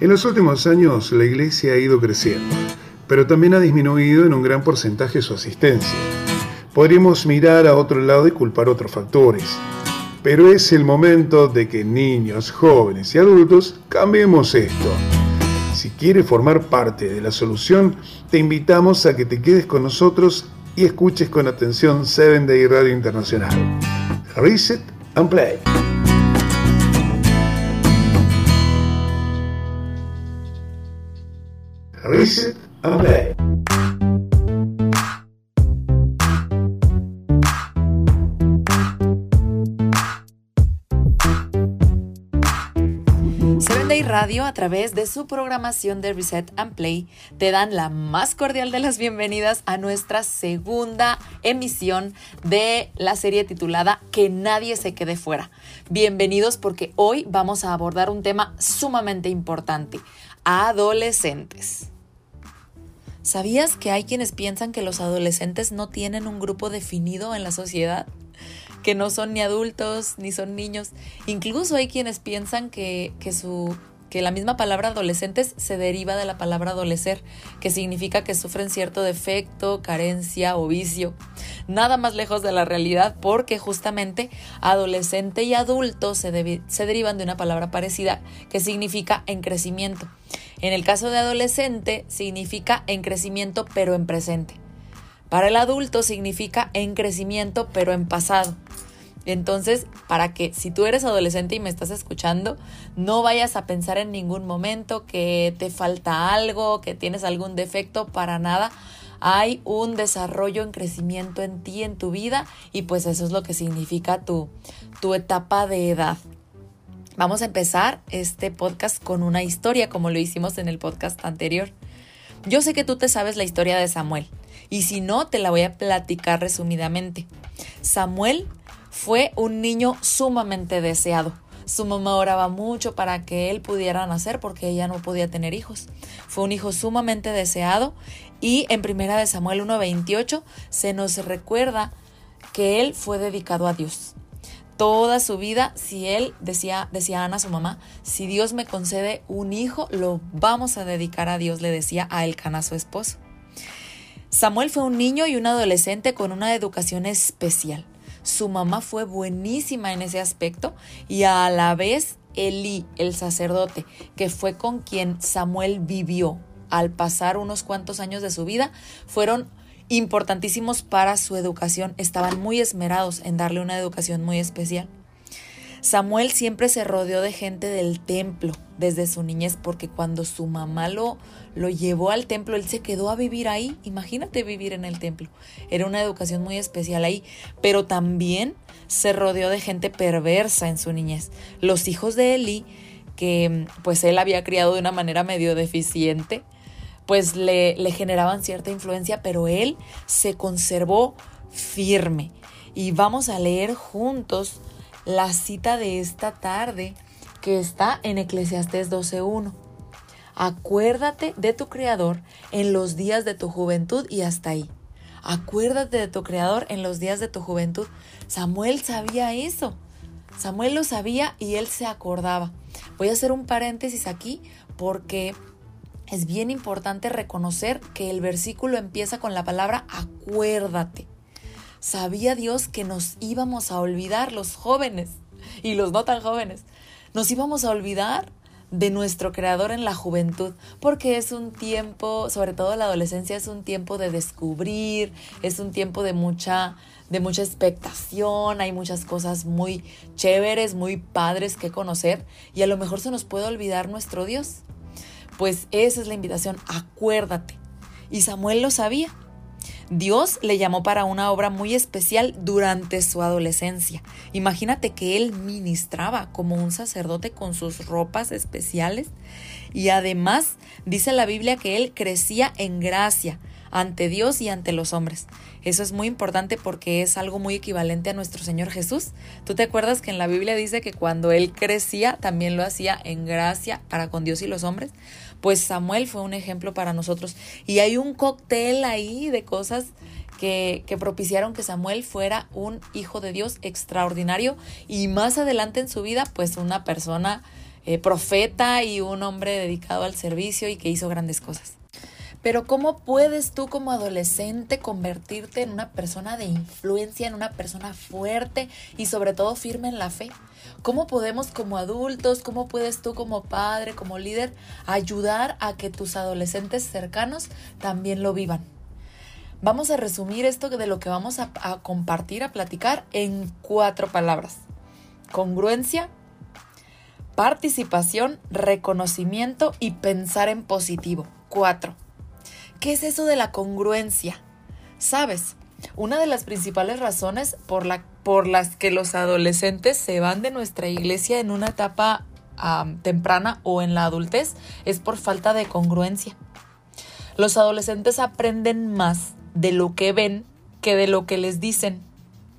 En los últimos años la iglesia ha ido creciendo, pero también ha disminuido en un gran porcentaje su asistencia. Podríamos mirar a otro lado y culpar otros factores, pero es el momento de que niños, jóvenes y adultos cambiemos esto. Si quieres formar parte de la solución, te invitamos a que te quedes con nosotros y escuches con atención 7 Day Radio Internacional. Reset and Play. Reset and Play. Radio, a través de su programación de Reset and Play, te dan la más cordial de las bienvenidas a nuestra segunda emisión de la serie titulada Que nadie se quede fuera. Bienvenidos porque hoy vamos a abordar un tema sumamente importante, adolescentes. ¿Sabías que hay quienes piensan que los adolescentes no tienen un grupo definido en la sociedad? que no son ni adultos ni son niños. Incluso hay quienes piensan que, que, su que la misma palabra adolescentes se deriva de la palabra adolecer, que significa que sufren cierto defecto, carencia o vicio. Nada más lejos de la realidad porque justamente adolescente y adulto se, se derivan de una palabra parecida que significa en crecimiento. En el caso de adolescente significa en crecimiento pero en presente. Para el adulto significa en crecimiento pero en pasado. Entonces, para que si tú eres adolescente y me estás escuchando, no vayas a pensar en ningún momento que te falta algo, que tienes algún defecto, para nada. Hay un desarrollo en crecimiento en ti, en tu vida, y pues eso es lo que significa tu, tu etapa de edad. Vamos a empezar este podcast con una historia, como lo hicimos en el podcast anterior. Yo sé que tú te sabes la historia de Samuel, y si no, te la voy a platicar resumidamente. Samuel fue un niño sumamente deseado. Su mamá oraba mucho para que él pudiera nacer porque ella no podía tener hijos. Fue un hijo sumamente deseado y en primera de Samuel 1:28 se nos recuerda que él fue dedicado a Dios. Toda su vida, si él decía, decía Ana, su mamá, si Dios me concede un hijo, lo vamos a dedicar a Dios, le decía a Elcana, su esposo. Samuel fue un niño y un adolescente con una educación especial. Su mamá fue buenísima en ese aspecto y a la vez Elí, el sacerdote, que fue con quien Samuel vivió al pasar unos cuantos años de su vida, fueron importantísimos para su educación, estaban muy esmerados en darle una educación muy especial. Samuel siempre se rodeó de gente del templo desde su niñez porque cuando su mamá lo, lo llevó al templo, él se quedó a vivir ahí. Imagínate vivir en el templo. Era una educación muy especial ahí, pero también se rodeó de gente perversa en su niñez. Los hijos de Eli, que pues él había criado de una manera medio deficiente, pues le, le generaban cierta influencia, pero él se conservó firme. Y vamos a leer juntos la cita de esta tarde que está en Eclesiastés 12.1. Acuérdate de tu Creador en los días de tu juventud y hasta ahí. Acuérdate de tu Creador en los días de tu juventud. Samuel sabía eso. Samuel lo sabía y él se acordaba. Voy a hacer un paréntesis aquí porque es bien importante reconocer que el versículo empieza con la palabra acuérdate. Sabía Dios que nos íbamos a olvidar los jóvenes y los no tan jóvenes. Nos íbamos a olvidar de nuestro creador en la juventud, porque es un tiempo, sobre todo la adolescencia, es un tiempo de descubrir, es un tiempo de mucha de mucha expectación, hay muchas cosas muy chéveres, muy padres que conocer y a lo mejor se nos puede olvidar nuestro Dios. Pues esa es la invitación, acuérdate. Y Samuel lo sabía. Dios le llamó para una obra muy especial durante su adolescencia. Imagínate que él ministraba como un sacerdote con sus ropas especiales y además dice la Biblia que él crecía en gracia ante Dios y ante los hombres. Eso es muy importante porque es algo muy equivalente a nuestro Señor Jesús. ¿Tú te acuerdas que en la Biblia dice que cuando él crecía también lo hacía en gracia para con Dios y los hombres? Pues Samuel fue un ejemplo para nosotros. Y hay un cóctel ahí de cosas que, propiciaron que Samuel fuera un hijo de Dios extraordinario y más adelante en su vida, pues una persona eh, profeta y un hombre dedicado al servicio y que hizo grandes cosas. Pero ¿cómo puedes tú como adolescente convertirte en una persona de influencia, en una persona fuerte y sobre todo firme en la fe? ¿Cómo podemos como adultos, cómo puedes tú como padre, como líder, ayudar a que tus adolescentes cercanos también lo vivan? Vamos a resumir esto de lo que vamos a, a compartir, a platicar en cuatro palabras. Congruencia, participación, reconocimiento y pensar en positivo. Cuatro. ¿Qué es eso de la congruencia? Sabes, una de las principales razones por, la, por las que los adolescentes se van de nuestra iglesia en una etapa temprana o en la adultez es por falta de congruencia. Los adolescentes aprenden más de lo que ven que de lo que les dicen,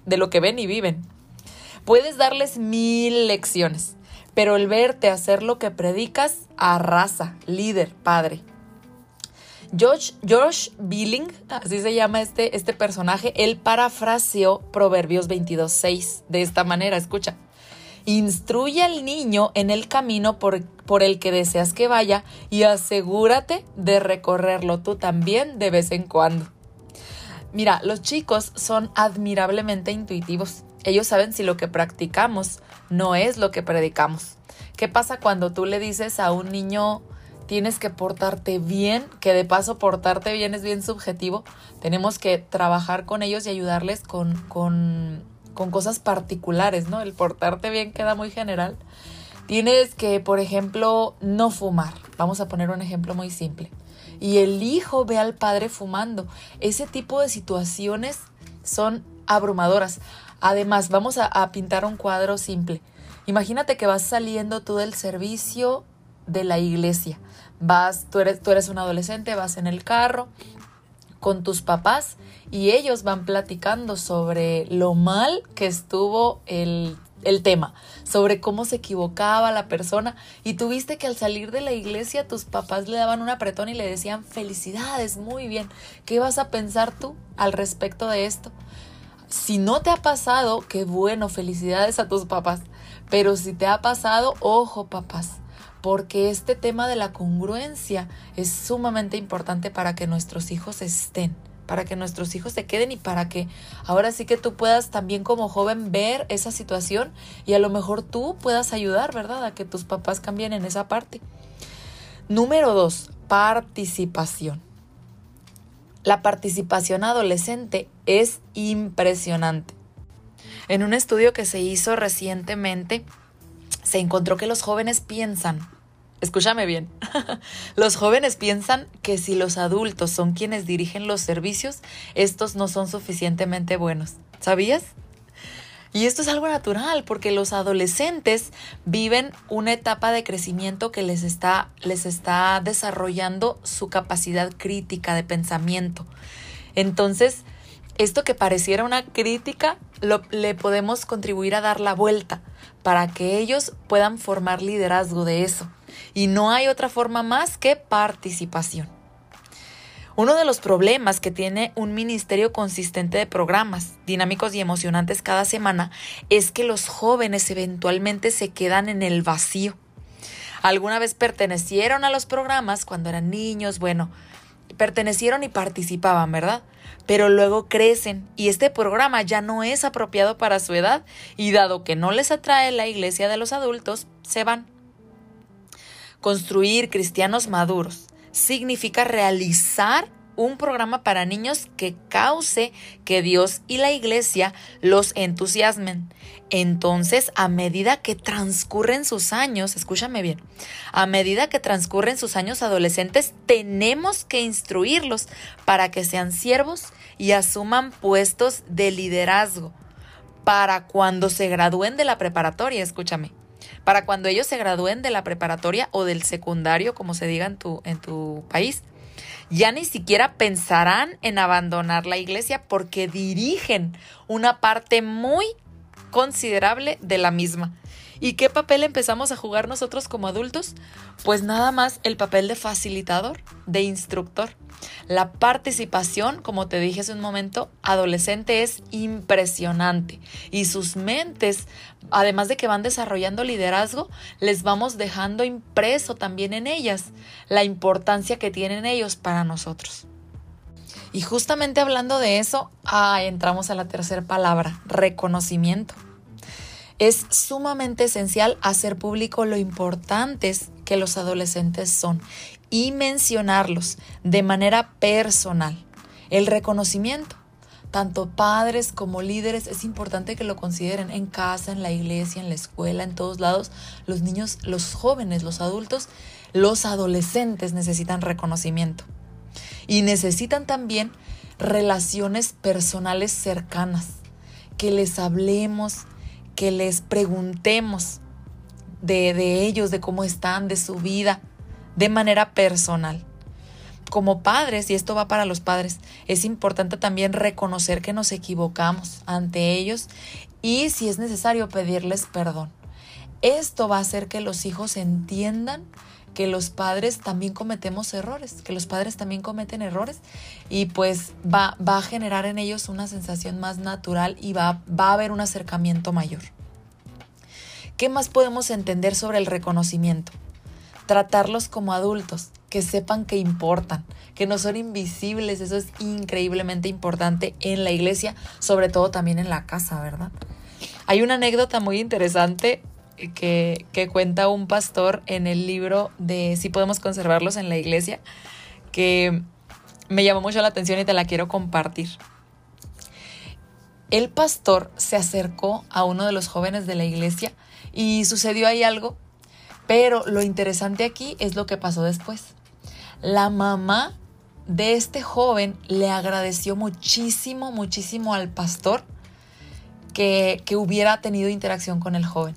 de lo que ven y viven. Puedes darles mil lecciones, pero el verte hacer lo que predicas arrasa, líder, padre. George, George Billing, así se llama este, este personaje, él parafraseó Proverbios 22.6 de esta manera, escucha. Instruye al niño en el camino por, por el que deseas que vaya y asegúrate de recorrerlo tú también de vez en cuando. Mira, los chicos son admirablemente intuitivos. Ellos saben si lo que practicamos no es lo que predicamos. ¿Qué pasa cuando tú le dices a un niño tienes que portarte bien, que de paso portarte bien es bien subjetivo. Tenemos que trabajar con ellos y ayudarles con, con, con cosas particulares, ¿no? El portarte bien queda muy general. Tienes que, por ejemplo, no fumar. Vamos a poner un ejemplo muy simple. Y el hijo ve al padre fumando. Ese tipo de situaciones son abrumadoras. Además, vamos a, a pintar un cuadro simple. Imagínate que vas saliendo tú del servicio de la iglesia. Vas, tú eres, tú eres un adolescente, vas en el carro con tus papás y ellos van platicando sobre lo mal que estuvo el, el tema, sobre cómo se equivocaba la persona. Y tuviste que al salir de la iglesia tus papás le daban un apretón y le decían felicidades, muy bien, ¿qué vas a pensar tú al respecto de esto? Si no te ha pasado, qué bueno, felicidades a tus papás, pero si te ha pasado, ojo papás, porque este tema de la congruencia es sumamente importante para que nuestros hijos estén, para que nuestros hijos se queden y para que ahora sí que tú puedas también como joven ver esa situación y a lo mejor tú puedas ayudar, ¿verdad? A que tus papás cambien en esa parte. Número dos, participación. La participación adolescente es impresionante. En un estudio que se hizo recientemente, se encontró que los jóvenes piensan, escúchame bien, los jóvenes piensan que si los adultos son quienes dirigen los servicios, estos no son suficientemente buenos. ¿Sabías? Y esto es algo natural porque los adolescentes viven una etapa de crecimiento que les está, les está desarrollando su capacidad crítica de pensamiento. Entonces, esto que pareciera una crítica, lo, le podemos contribuir a dar la vuelta para que ellos puedan formar liderazgo de eso. Y no hay otra forma más que participación. Uno de los problemas que tiene un ministerio consistente de programas dinámicos y emocionantes cada semana es que los jóvenes eventualmente se quedan en el vacío. Alguna vez pertenecieron a los programas cuando eran niños, bueno, pertenecieron y participaban, ¿verdad? Pero luego crecen y este programa ya no es apropiado para su edad y dado que no les atrae la iglesia de los adultos, se van. Construir cristianos maduros significa realizar un programa para niños que cause que Dios y la iglesia los entusiasmen. Entonces, a medida que transcurren sus años, escúchame bien, a medida que transcurren sus años adolescentes, tenemos que instruirlos para que sean siervos y asuman puestos de liderazgo para cuando se gradúen de la preparatoria, escúchame. Para cuando ellos se gradúen de la preparatoria o del secundario, como se diga en tu, en tu país, ya ni siquiera pensarán en abandonar la iglesia porque dirigen una parte muy considerable de la misma. ¿Y qué papel empezamos a jugar nosotros como adultos? Pues nada más el papel de facilitador, de instructor. La participación, como te dije hace un momento, adolescente es impresionante y sus mentes, además de que van desarrollando liderazgo, les vamos dejando impreso también en ellas la importancia que tienen ellos para nosotros. Y justamente hablando de eso, ah, entramos a la tercera palabra, reconocimiento. Es sumamente esencial hacer público lo importantes que los adolescentes son y mencionarlos de manera personal. El reconocimiento, tanto padres como líderes, es importante que lo consideren en casa, en la iglesia, en la escuela, en todos lados. Los niños, los jóvenes, los adultos, los adolescentes necesitan reconocimiento. Y necesitan también relaciones personales cercanas, que les hablemos, que les preguntemos de, de ellos, de cómo están, de su vida, de manera personal. Como padres, y esto va para los padres, es importante también reconocer que nos equivocamos ante ellos y si es necesario pedirles perdón. Esto va a hacer que los hijos entiendan que los padres también cometemos errores, que los padres también cometen errores y pues va, va a generar en ellos una sensación más natural y va, va a haber un acercamiento mayor. ¿Qué más podemos entender sobre el reconocimiento? tratarlos como adultos, que sepan que importan, que no son invisibles, eso es increíblemente importante en la iglesia, sobre todo también en la casa, ¿verdad? Hay una anécdota muy interesante que, cuenta un pastor en el libro de Si podemos conservarlos en la iglesia, que me llamó mucho la atención y te la quiero compartir. El pastor se acercó a uno de los jóvenes de la iglesia y sucedió ahí algo pero lo interesante aquí es lo que pasó después. La mamá de este joven le agradeció muchísimo, muchísimo al pastor que, que hubiera tenido interacción con el joven.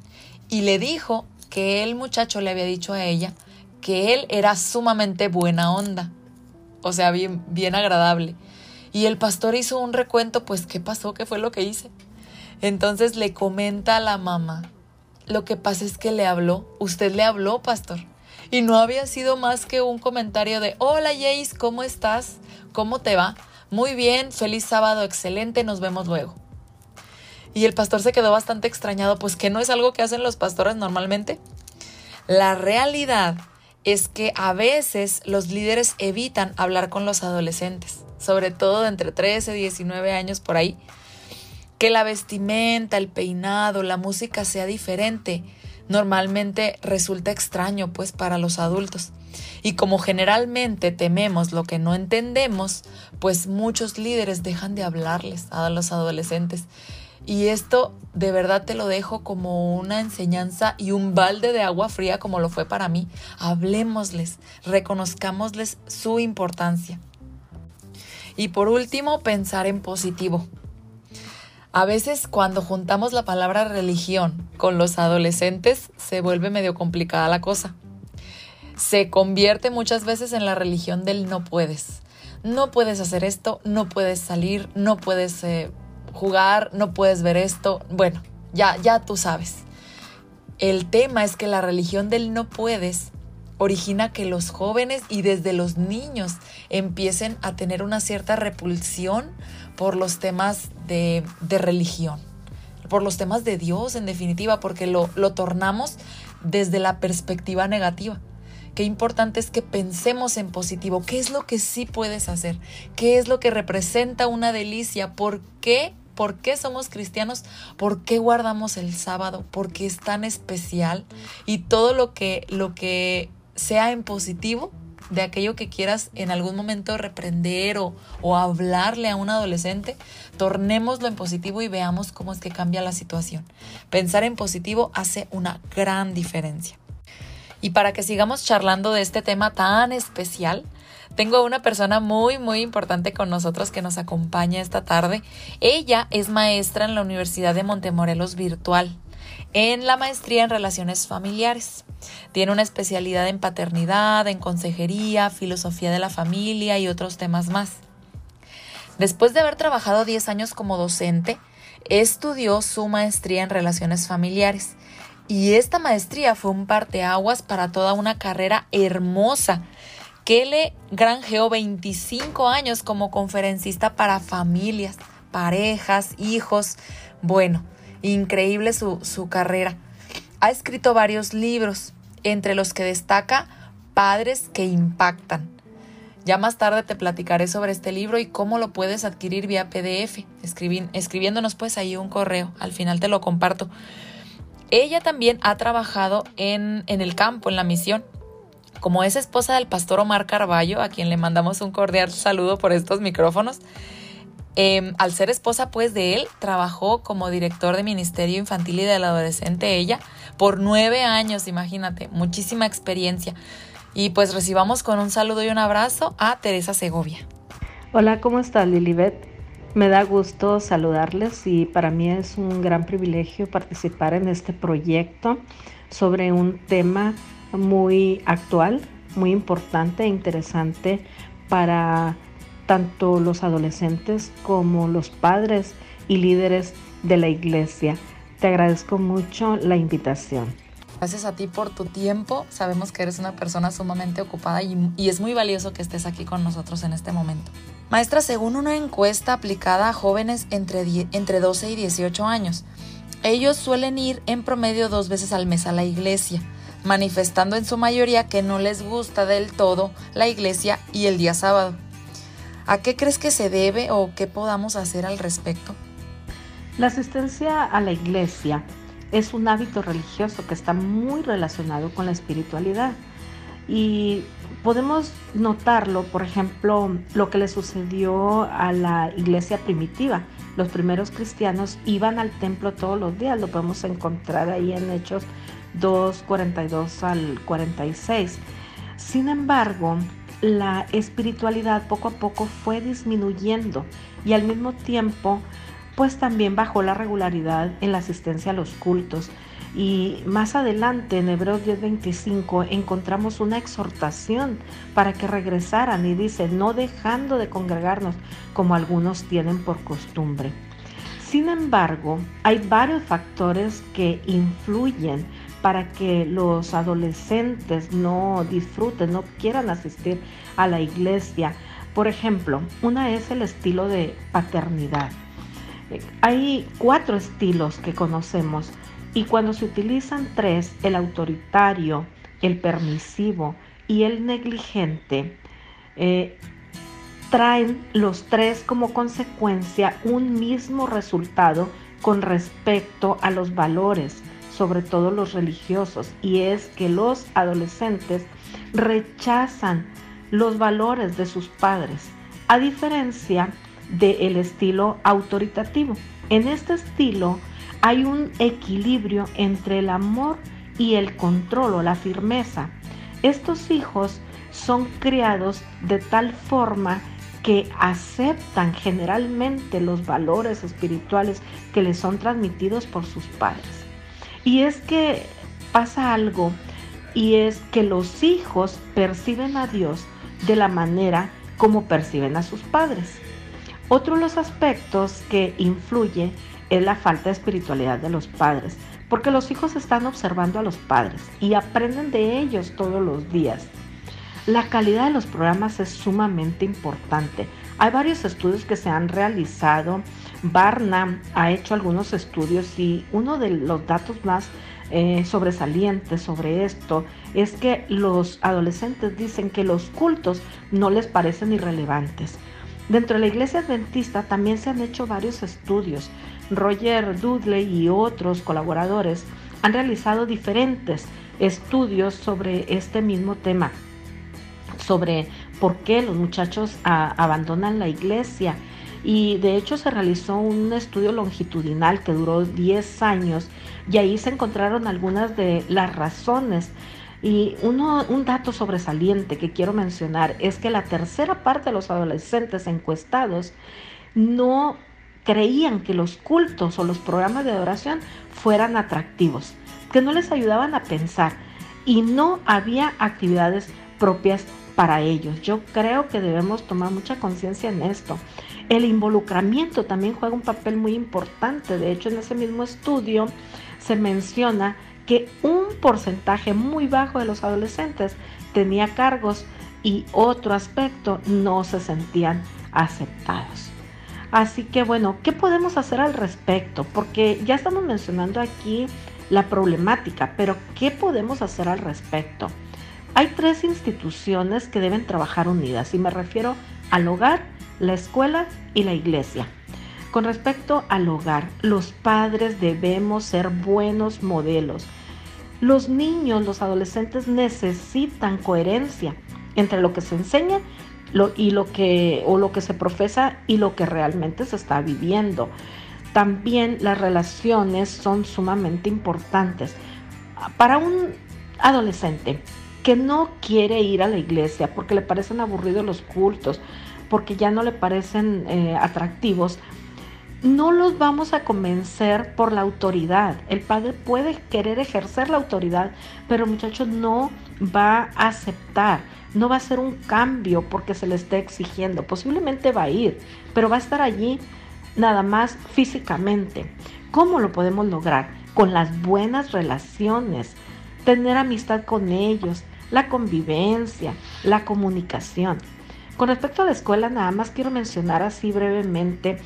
Y le dijo que el muchacho le había dicho a ella que él era sumamente buena onda, o sea, bien, bien agradable. Y el pastor hizo un recuento, pues, ¿qué pasó? ¿Qué fue lo que hice? Entonces le comenta a la mamá lo que pasa es que le habló, usted le habló, pastor. Y no había sido más que un comentario de, hola Jace, ¿cómo estás? ¿Cómo te va? Muy bien, feliz sábado, excelente, nos vemos luego. Y el pastor se quedó bastante extrañado, pues que no es algo que hacen los pastores normalmente. La realidad es que a veces los líderes evitan hablar con los adolescentes, sobre todo de entre 13 y 19 años por ahí, que la vestimenta, el peinado, la música sea diferente, normalmente resulta extraño pues para los adultos. Y como generalmente tememos lo que no entendemos, pues muchos líderes dejan de hablarles a los adolescentes. Y esto de verdad te lo dejo como una enseñanza y un balde de agua fría como lo fue para mí. Hablemosles, reconozcámosles su importancia. Y por último, pensar en positivo. A veces cuando juntamos la palabra religión con los adolescentes se vuelve medio complicada la cosa. Se convierte muchas veces en la religión del no puedes. No puedes hacer esto, no puedes salir, no puedes eh, jugar, no puedes ver esto. Bueno, ya, ya tú sabes. El tema es que la religión del no puedes origina que los jóvenes y desde los niños empiecen a tener una cierta repulsión por los temas de, religión, por los temas de Dios en definitiva, porque lo, lo tornamos desde la perspectiva negativa. Qué importante es que pensemos en positivo. ¿Qué es lo que sí puedes hacer? ¿Qué es lo que representa una delicia? ¿Por qué? ¿Por qué somos cristianos? ¿Por qué guardamos el sábado? ¿Por qué es tan especial? Y todo lo que, lo que sea en positivo de aquello que quieras en algún momento reprender o, o, hablarle a un adolescente, tornémoslo en positivo y veamos cómo es que cambia la situación. Pensar en positivo hace una gran diferencia. Y para que sigamos charlando de este tema tan especial, tengo una persona muy, muy importante con nosotros que nos acompaña esta tarde. Ella es maestra en la Universidad de Montemorelos Virtual en la maestría en relaciones familiares. Tiene una especialidad en paternidad, en consejería, filosofía de la familia y otros temas más. Después de haber trabajado 10 años como docente, estudió su maestría en relaciones familiares Y esta maestría fue un parteaguas para toda una carrera hermosa que le granjeó 25 años como conferencista para familias, parejas, hijos. Bueno, increíble su, su carrera. Ha escrito varios libros, entre los que destaca Padres que Impactan. Ya más tarde te platicaré sobre este libro y cómo lo puedes adquirir vía PDF, escribiéndonos pues ahí un correo, al final te lo comparto. Ella también ha trabajado en, en el campo, en la misión. Como es esposa del pastor Omar Carballo, a quien le mandamos un cordial saludo por estos micrófonos, Em, al ser esposa pues de él, trabajó como director de Ministerio Infantil y del Adolescente ella por nueve años, imagínate, muchísima experiencia. Y pues recibamos con un saludo y un abrazo a Teresa Segovia. Hola, ¿cómo estás Lilibet? Me da gusto saludarles y para mí es un gran privilegio participar en este proyecto sobre un tema muy actual, muy importante e interesante para tanto los adolescentes como los padres y líderes de la iglesia. Te agradezco mucho la invitación. Gracias a ti por tu tiempo. Sabemos que eres una persona sumamente ocupada y, es muy valioso que estés aquí con nosotros en este momento. Maestra, según una encuesta aplicada a jóvenes entre, entre 12 y 18 años, ellos suelen ir en promedio dos veces al mes a la iglesia, manifestando en su mayoría que no les gusta del todo la iglesia y el día sábado. ¿A qué crees que se debe o qué podamos hacer al respecto? La asistencia a la iglesia es un hábito religioso que está muy relacionado con la espiritualidad y podemos notarlo, por ejemplo, lo que le sucedió a la iglesia primitiva. Los primeros cristianos iban al templo todos los días, lo podemos encontrar ahí en Hechos 2, 42 al 46. Sin embargo, la espiritualidad poco a poco fue disminuyendo y al mismo tiempo pues también bajó la regularidad en la asistencia a los cultos. Y más adelante en Hebreos 10:25 encontramos una exhortación para que regresaran y dice, no dejando de congregarnos como algunos tienen por costumbre. Sin embargo, hay varios factores que influyen para que los adolescentes no disfruten, no quieran asistir a la iglesia. Por ejemplo, una es el estilo de paternidad. Hay cuatro estilos que conocemos y cuando se utilizan tres, el autoritario, el permisivo y el negligente, eh, traen los tres como consecuencia un mismo resultado con respecto a los valores sobre todo los religiosos, y es que los adolescentes rechazan los valores de sus padres, a diferencia del estilo autoritativo. En este estilo hay un equilibrio entre el amor y el control o la firmeza. Estos hijos son criados de tal forma que aceptan generalmente los valores espirituales que les son transmitidos por sus padres. Y es que pasa algo y es que los hijos perciben a Dios de la manera como perciben a sus padres. Otro de los aspectos que influye es la falta de espiritualidad de los padres, porque los hijos están observando a los padres y aprenden de ellos todos los días. La calidad de los programas es sumamente importante. Hay varios estudios que se han realizado Barna ha hecho algunos estudios y uno de los datos más eh, sobresalientes sobre esto es que los adolescentes dicen que los cultos no les parecen irrelevantes. Dentro de la iglesia adventista también se han hecho varios estudios. Roger Dudley y otros colaboradores han realizado diferentes estudios sobre este mismo tema, sobre por qué los muchachos ah, abandonan la iglesia y de hecho se realizó un estudio longitudinal que duró 10 años y ahí se encontraron algunas de las razones. Y uno, un dato sobresaliente que quiero mencionar es que la tercera parte de los adolescentes encuestados no creían que los cultos o los programas de adoración fueran atractivos, que no les ayudaban a pensar y no había actividades propias para ellos. Yo creo que debemos tomar mucha conciencia en esto. El involucramiento también juega un papel muy importante. De hecho, en ese mismo estudio se menciona que un porcentaje muy bajo de los adolescentes tenía cargos y otro aspecto no se sentían aceptados. Así que bueno, ¿qué podemos hacer al respecto? Porque ya estamos mencionando aquí la problemática, pero ¿qué podemos hacer al respecto? Hay tres instituciones que deben trabajar unidas y me refiero al hogar, la escuela y la iglesia. Con respecto al hogar, los padres debemos ser buenos modelos. Los niños, los adolescentes necesitan coherencia entre lo que se enseña y lo que o lo que se profesa y lo que realmente se está viviendo. También las relaciones son sumamente importantes. Para un adolescente que no quiere ir a la iglesia porque le parecen aburridos los cultos, porque ya no le parecen eh, atractivos, no los vamos a convencer por la autoridad. El padre puede querer ejercer la autoridad, pero el muchacho no va a aceptar, no va a hacer un cambio porque se le esté exigiendo. Posiblemente va a ir, pero va a estar allí nada más físicamente. ¿Cómo lo podemos lograr? Con las buenas relaciones, tener amistad con ellos, la convivencia, la comunicación. Con respecto a la escuela, nada más quiero mencionar así brevemente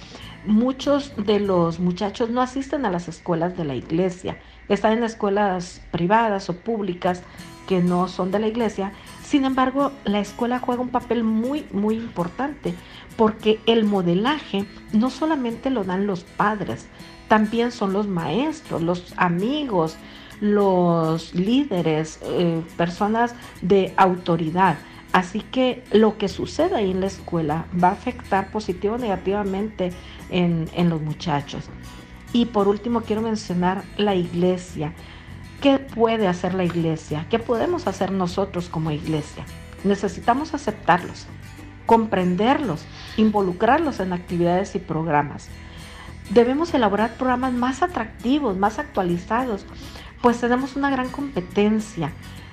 muchos de los muchachos no asisten a las escuelas de la iglesia, están en escuelas privadas o públicas que no son de la iglesia. Sin embargo, la escuela juega un papel muy, muy importante porque el modelaje no solamente lo dan los padres, también son los maestros, los amigos, los líderes, eh, personas de autoridad. Así que lo que sucede ahí en la escuela va a afectar positivo o negativamente en, en los muchachos. Y por último quiero mencionar la iglesia. ¿Qué puede hacer la iglesia? ¿Qué podemos hacer nosotros como iglesia? Necesitamos aceptarlos, comprenderlos, involucrarlos en actividades y programas. Debemos elaborar programas más atractivos, más actualizados, pues tenemos una gran competencia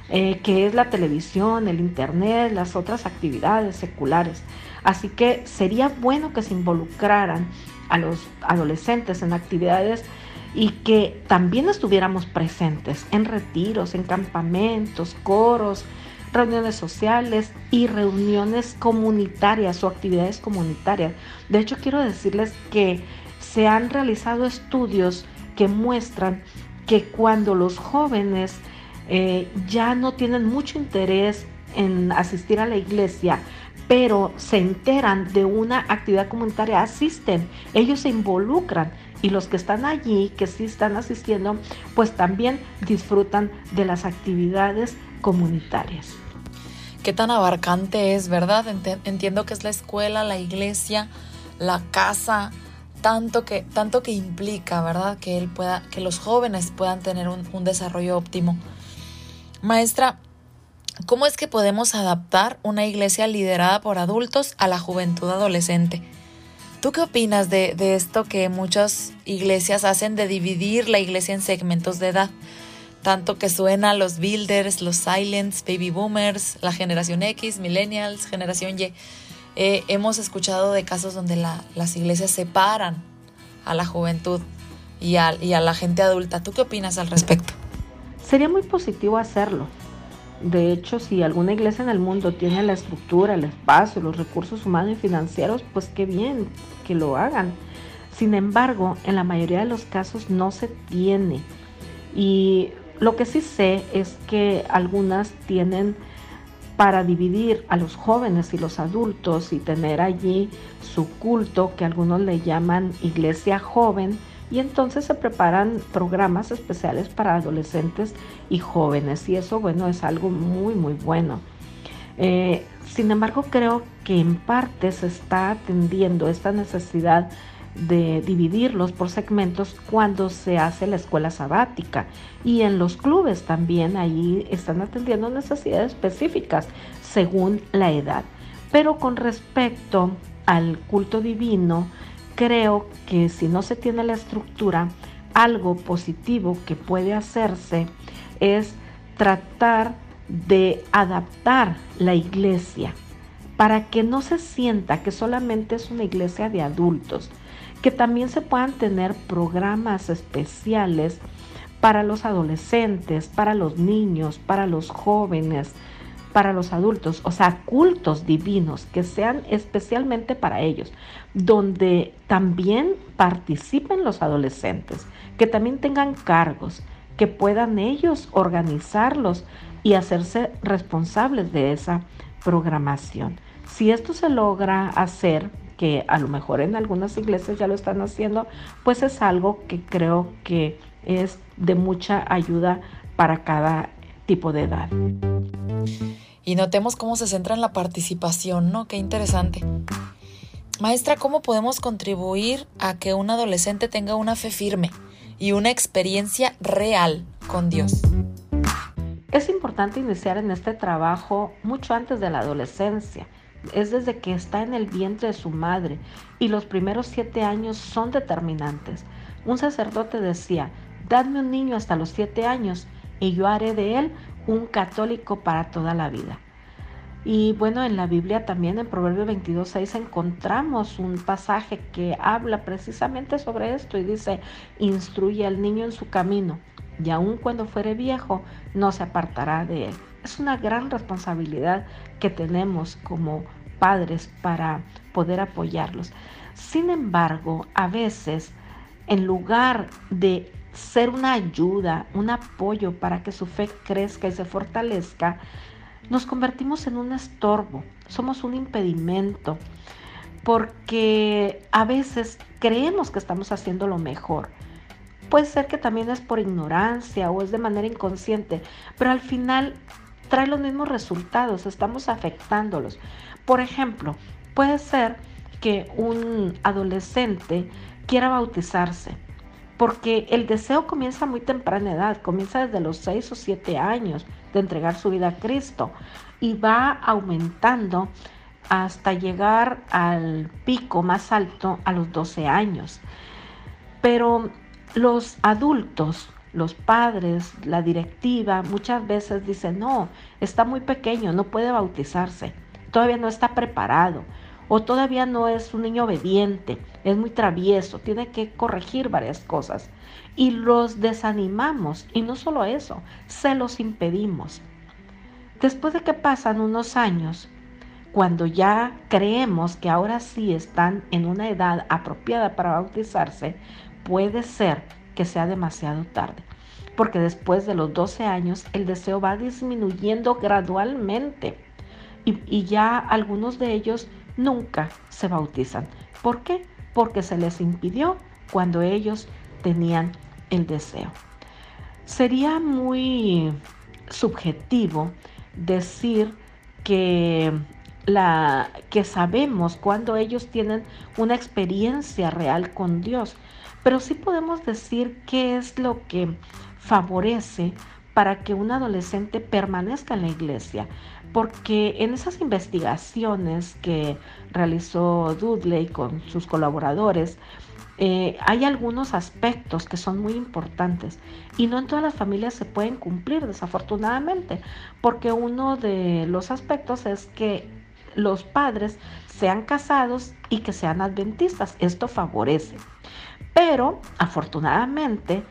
eh, que es la televisión, el internet, las otras actividades seculares. Así que sería bueno que se involucraran a los adolescentes en actividades y que también estuviéramos presentes en retiros, en campamentos, coros, reuniones sociales y reuniones comunitarias o actividades comunitarias. De hecho, quiero decirles que se han realizado estudios que muestran que cuando los jóvenes eh, ya no tienen mucho interés en asistir a la iglesia, pero se enteran de una actividad comunitaria, asisten, ellos se involucran y los que están allí, que sí están asistiendo, pues también disfrutan de las actividades comunitarias. Qué tan abarcante es, ¿verdad? Entiendo que es la escuela, la iglesia, la casa, tanto que, tanto que implica, ¿verdad? Que él pueda, que los jóvenes puedan tener un desarrollo óptimo. Maestra, ¿cómo es que podemos adaptar una iglesia liderada por adultos a la juventud adolescente? ¿Tú qué opinas de, esto que muchas iglesias hacen de dividir la iglesia en segmentos de edad? Tanto que suena los builders, los silents, baby boomers, la generación X, millennials, generación Y. Eh, hemos escuchado de casos donde las iglesias separan a la juventud y a, y a la gente adulta. ¿Tú qué opinas al respecto? Sería muy positivo hacerlo. De hecho, si alguna iglesia en el mundo tiene la estructura, el espacio, los recursos humanos y financieros, pues qué bien que lo hagan. Sin embargo, en la mayoría de los casos no se tiene. Y lo que sí sé es que algunas tienen para dividir a los jóvenes y los adultos y tener allí su culto, que algunos le llaman iglesia joven, y entonces se preparan programas especiales para adolescentes y jóvenes y eso bueno es algo muy muy bueno. Eh, sin embargo creo que en parte se está atendiendo esta necesidad de dividirlos por segmentos cuando se hace la escuela sabática y en los clubes también ahí están atendiendo necesidades específicas según la edad. Pero con respecto al culto divino, creo que si no se tiene la estructura, algo positivo que puede hacerse es tratar de adaptar la iglesia para que no se sienta que solamente es una iglesia de adultos, que también se puedan tener programas especiales para los adolescentes, para los niños, para los jóvenes, para los adultos, o sea, cultos divinos que sean especialmente para ellos, donde también participen los adolescentes, que también tengan cargos, que puedan ellos organizarlos y hacerse responsables de esa programación. Si esto se logra hacer, que a lo mejor en algunas iglesias ya lo están haciendo, pues es algo que creo que es de mucha ayuda para cada tipo de edad y notemos cómo se centra en la participación, ¿no? Qué interesante. Maestra, ¿cómo podemos contribuir a que un adolescente tenga una fe firme y una experiencia real con Dios? Es importante iniciar en este trabajo mucho antes de la adolescencia. Es desde que está en el vientre de su madre y los primeros siete años son determinantes. Un sacerdote decía, dadme un niño hasta los siete años y yo haré de él un católico para toda la vida. Y bueno, en la Biblia también en Proverbio 22.6 encontramos un pasaje que habla precisamente sobre esto y dice, instruye al niño en su camino y aun cuando fuere viejo no se apartará de él. Es una gran responsabilidad que tenemos como padres para poder apoyarlos. Sin embargo, a veces, en lugar de ser una ayuda, un apoyo para que su fe crezca y se fortalezca, nos convertimos en un estorbo, somos un impedimento, porque a veces creemos que estamos haciendo lo mejor. Puede ser que también es por ignorancia o es de manera inconsciente, pero al final trae los mismos resultados, estamos afectándolos. Por ejemplo, puede ser que un adolescente quiera bautizarse porque el deseo comienza muy temprana edad, comienza desde los 6 o 7 años de entregar su vida a Cristo y va aumentando hasta llegar al pico más alto a los 12 años. Pero los adultos, los padres, la directiva, muchas veces dicen, no, está muy pequeño, no puede bautizarse, todavía no está preparado o todavía no es un niño obediente, es muy travieso, tiene que corregir varias cosas. Y los desanimamos, y no solo eso, se los impedimos. Después de que pasan unos años, cuando ya creemos que ahora sí están en una edad apropiada para bautizarse, puede ser que sea demasiado tarde. Porque después de los 12 años el deseo va disminuyendo gradualmente. Y, y ya algunos de ellos nunca se bautizan. ¿Por qué? Porque se les impidió cuando ellos tenían el deseo. Sería muy subjetivo decir que la que sabemos cuando ellos tienen una experiencia real con Dios, pero sí podemos decir qué es lo que favorece para que un adolescente permanezca en la iglesia, porque en esas investigaciones que realizó Dudley con sus colaboradores, eh, hay algunos aspectos que son muy importantes y no en todas las familias se pueden cumplir desafortunadamente, porque uno de los aspectos es que los padres sean casados y que sean adventistas. Esto favorece. Pero afortunadamente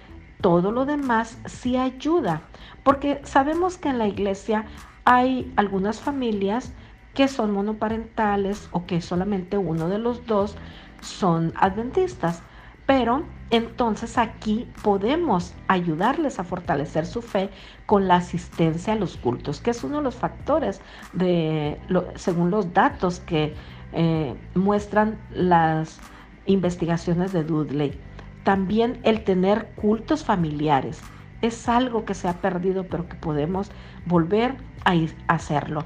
todo lo demás sí ayuda, porque sabemos que en la iglesia hay algunas familias que son monoparentales o que solamente uno de los dos son adventistas. Pero entonces aquí podemos ayudarles a fortalecer su fe con la asistencia a los cultos, que es uno de los factores de, según los datos que eh, muestran las investigaciones de Dudley. También el tener cultos familiares es algo que se ha perdido, pero que podemos volver a, hacerlo.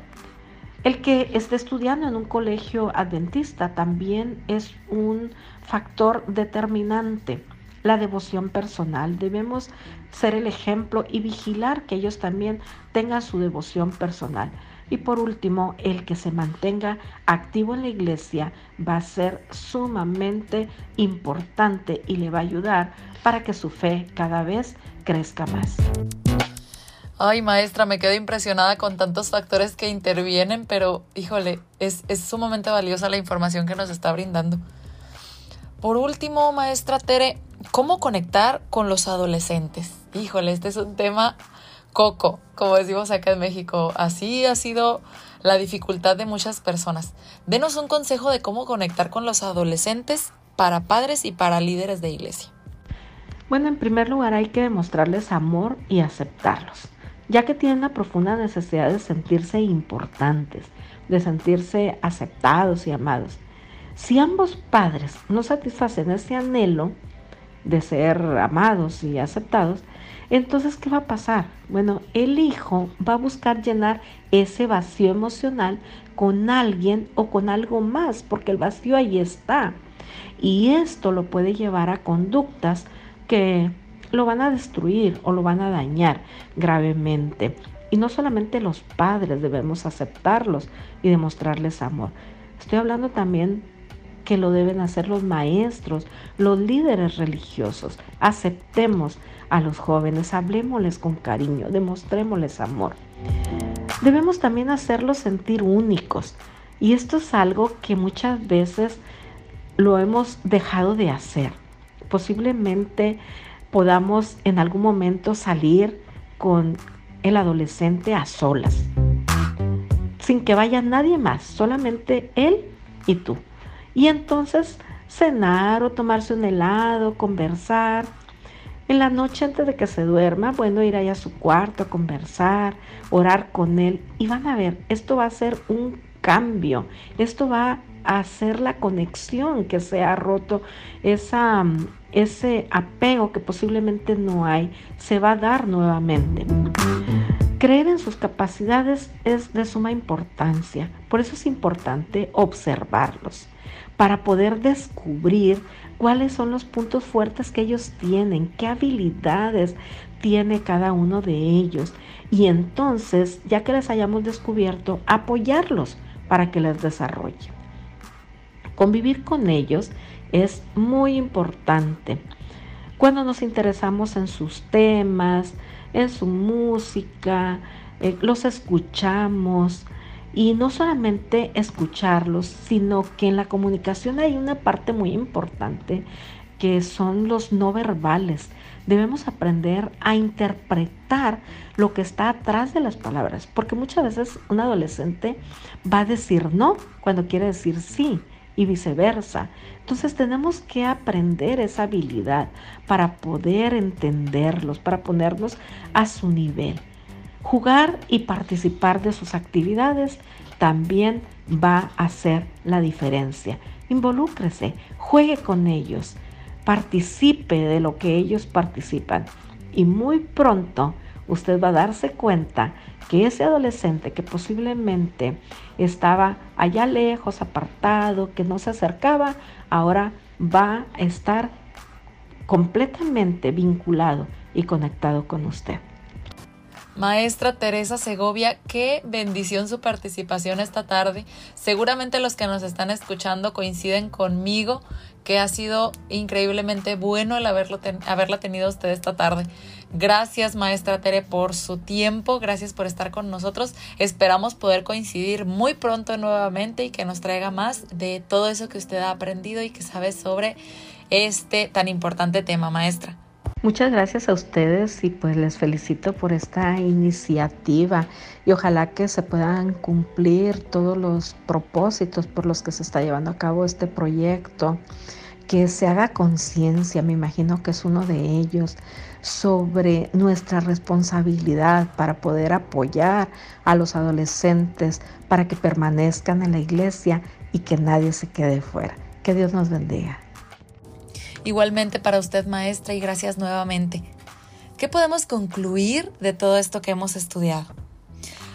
El que esté estudiando en un colegio adventista también es un factor determinante. La devoción personal. Debemos ser el ejemplo y vigilar que ellos también tengan su devoción personal. Y por último, el que se mantenga activo en la iglesia va a ser sumamente importante y le va a ayudar para que su fe cada vez crezca más. Ay, maestra, me quedo impresionada con tantos factores que intervienen, pero híjole, es, es, sumamente valiosa la información que nos está brindando. Por último, maestra Tere, ¿Cómo conectar con los adolescentes? Híjole, este es un tema coco, como decimos acá en México. Así ha sido la dificultad de muchas personas. Denos un consejo de cómo conectar con los adolescentes para padres y para líderes de iglesia. Bueno, en primer lugar hay que demostrarles amor y aceptarlos, ya que tienen la profunda necesidad de sentirse importantes, de sentirse aceptados y amados. Si ambos padres no satisfacen ese anhelo de ser amados y aceptados, entonces, ¿qué va a pasar? Bueno, el hijo va a buscar llenar ese vacío emocional con alguien o con algo más, porque el vacío ahí está. Y esto lo puede llevar a conductas que lo van a destruir o lo van a dañar gravemente. Y no solamente los padres debemos aceptarlos y demostrarles amor. Estoy hablando también que lo deben hacer los maestros, los líderes religiosos. Aceptemos a los jóvenes, hablemosles con cariño, demostrémosles amor. Debemos también hacerlos sentir únicos. Y esto es algo que muchas veces lo hemos dejado de hacer. Posiblemente podamos en algún momento salir con el adolescente a solas, sin que vaya nadie más, solamente él y tú. Y entonces cenar o tomarse un helado, conversar. En la noche antes de que se duerma, bueno, ir allá a su cuarto a conversar, orar con él. Y van a ver, esto va a ser un cambio. Esto va hacer la conexión que se ha roto, esa, ese apego que posiblemente no hay, se va a dar nuevamente. Creer en sus capacidades es de suma importancia, por eso es importante observarlos, para poder descubrir cuáles son los puntos fuertes que ellos tienen, qué habilidades tiene cada uno de ellos. Y entonces, ya que les hayamos descubierto, apoyarlos para que les desarrollen. Convivir con ellos es muy importante. Cuando nos interesamos en sus temas, en su música, eh, los escuchamos y no solamente escucharlos, sino que en la comunicación hay una parte muy importante que son los no verbales. Debemos aprender a interpretar lo que está atrás de las palabras, porque muchas veces un adolescente va a decir no cuando quiere decir sí y viceversa. Entonces tenemos que aprender esa habilidad para poder entenderlos, para ponernos a su nivel. Jugar y participar de sus actividades también va a hacer la diferencia. Involúcrese, juegue con ellos, participe de lo que ellos participan y muy pronto usted va a darse cuenta que ese adolescente que posiblemente estaba allá lejos, apartado, que no se acercaba, ahora va a estar completamente vinculado y conectado con usted. Maestra Teresa Segovia, qué bendición su participación esta tarde. Seguramente los que nos están escuchando coinciden conmigo que ha sido increíblemente bueno el haberlo haberla tenido usted esta tarde. Gracias, maestra Tere, por su tiempo. Gracias por estar con nosotros. Esperamos poder coincidir muy pronto nuevamente y que nos traiga más de todo eso que usted ha aprendido y que sabe sobre este tan importante tema, maestra. Muchas gracias a ustedes y pues les felicito por esta iniciativa y ojalá que se puedan cumplir todos los propósitos por los que se está llevando a cabo este proyecto, que se haga conciencia, me imagino que es uno de ellos, sobre nuestra responsabilidad para poder apoyar a los adolescentes para que permanezcan en la iglesia y que nadie se quede fuera. Que Dios nos bendiga. Igualmente para usted, maestra, y gracias nuevamente. ¿Qué podemos concluir de todo esto que hemos estudiado?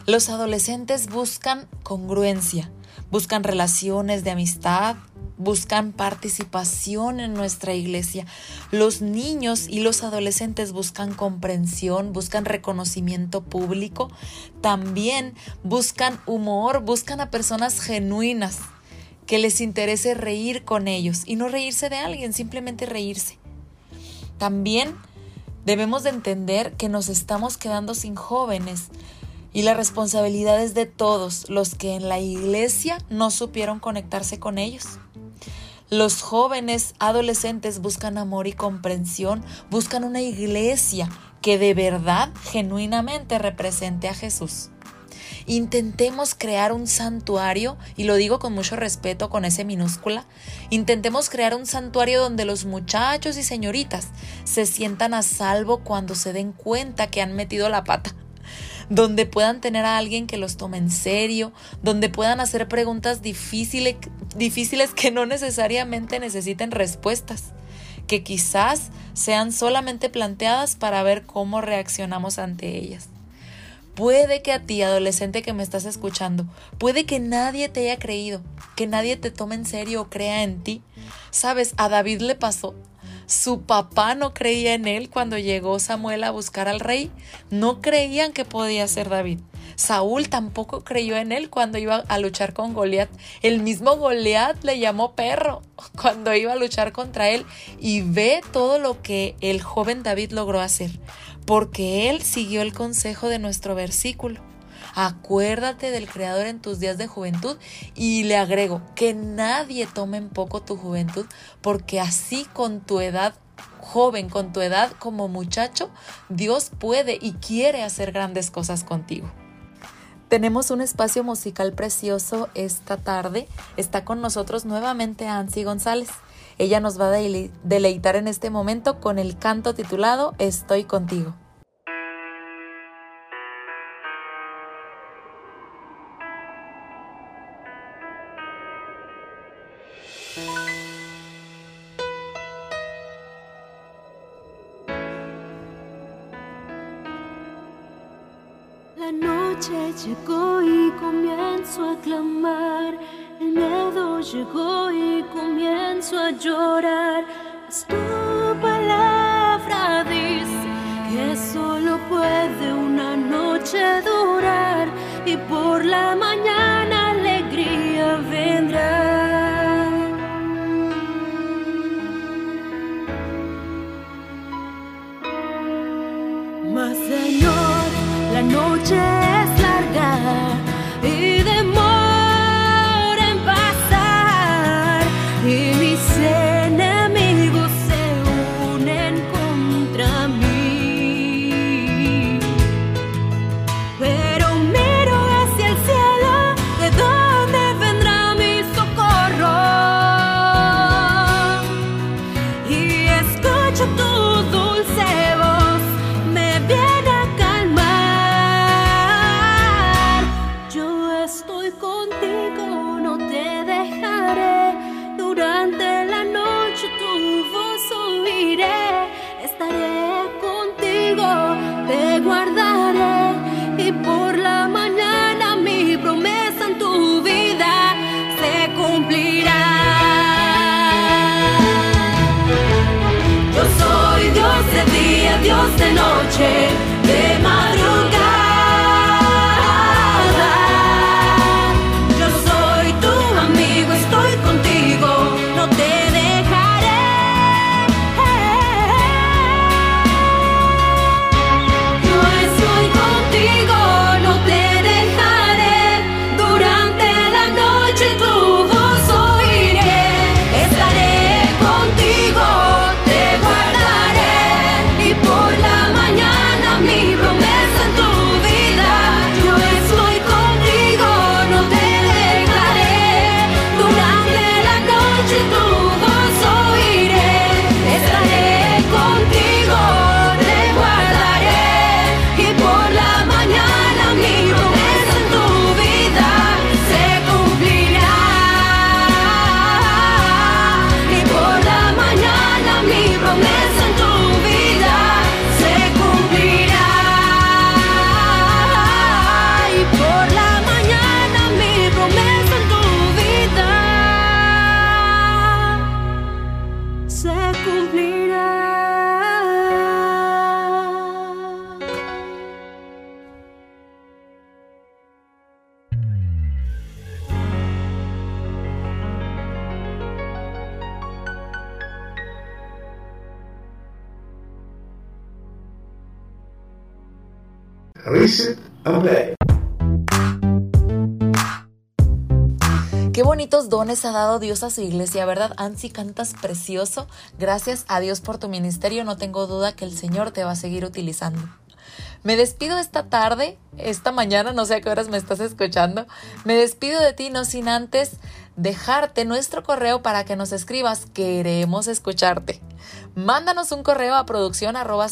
Los adolescentes buscan congruencia, buscan relaciones de amistad, buscan participación en nuestra iglesia. Los niños y los adolescentes buscan comprensión, buscan reconocimiento público, también buscan humor, buscan a personas genuinas que les interese reír con ellos y no reírse de alguien, simplemente reírse. También debemos de entender que nos estamos quedando sin jóvenes y la responsabilidad es de todos los que en la iglesia no supieron conectarse con ellos. Los jóvenes adolescentes buscan amor y comprensión, buscan una iglesia que de verdad, genuinamente represente a Jesús. Intentemos crear un santuario, y lo digo con mucho respeto con ese minúscula, intentemos crear un santuario donde los muchachos y señoritas se sientan a salvo cuando se den cuenta que han metido la pata donde puedan tener a alguien que los tome en serio, donde puedan hacer preguntas difíciles, difíciles que no necesariamente necesiten respuestas, que quizás sean solamente planteadas para ver cómo reaccionamos ante ellas. Puede que a ti, adolescente que me estás escuchando, puede que nadie te haya creído, que nadie te tome en serio o crea en ti. Sabes, a David le pasó. Su papá no creía en él cuando llegó Samuel a buscar al rey. No creían que podía ser David. Saúl tampoco creyó en él cuando iba a luchar con Goliat. El mismo Goliat le llamó perro cuando iba a luchar contra él y ve todo lo que el joven David logró hacer, porque él siguió el consejo de nuestro versículo. Acuérdate del Creador en tus días de juventud y le agrego que nadie tome en poco tu juventud porque así con tu edad joven, con tu edad como muchacho, Dios puede y quiere hacer grandes cosas contigo. Tenemos un espacio musical precioso esta tarde. Está con nosotros nuevamente Ansi González. Ella nos va a deleitar en este momento con el canto titulado Estoy contigo. llegó y comienzo a clamar. El miedo llegó y comienzo a llorar. tu palabra dice que solo puede una noche durar y por la mañana alegría vendrá. Mas Señor, la noche Reset and Qué bonitos dones ha dado Dios a su iglesia, ¿verdad? Ansi, cantas precioso. Gracias a Dios por tu ministerio. No tengo duda que el Señor te va a seguir utilizando. Me despido esta tarde, esta mañana, no sé a qué horas me estás escuchando. Me despido de ti, no sin antes dejarte nuestro correo para que nos escribas. Queremos escucharte. Mándanos un correo a producción arroba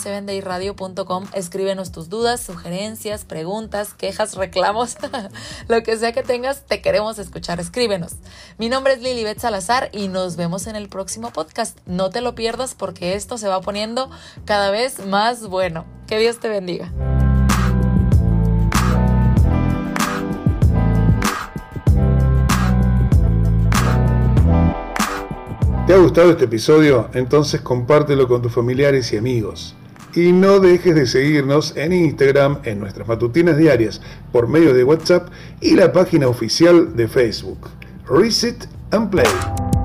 Escríbenos tus dudas, sugerencias, preguntas, quejas, reclamos, lo que sea que tengas, te queremos escuchar. Escríbenos. Mi nombre es Lilibet Salazar y nos vemos en el próximo podcast. No te lo pierdas porque esto se va poniendo cada vez más bueno. Que Dios te bendiga. ¿Te ha gustado este episodio? Entonces compártelo con tus familiares y amigos. Y no dejes de seguirnos en Instagram, en nuestras matutinas diarias, por medio de WhatsApp y la página oficial de Facebook. Reset and Play.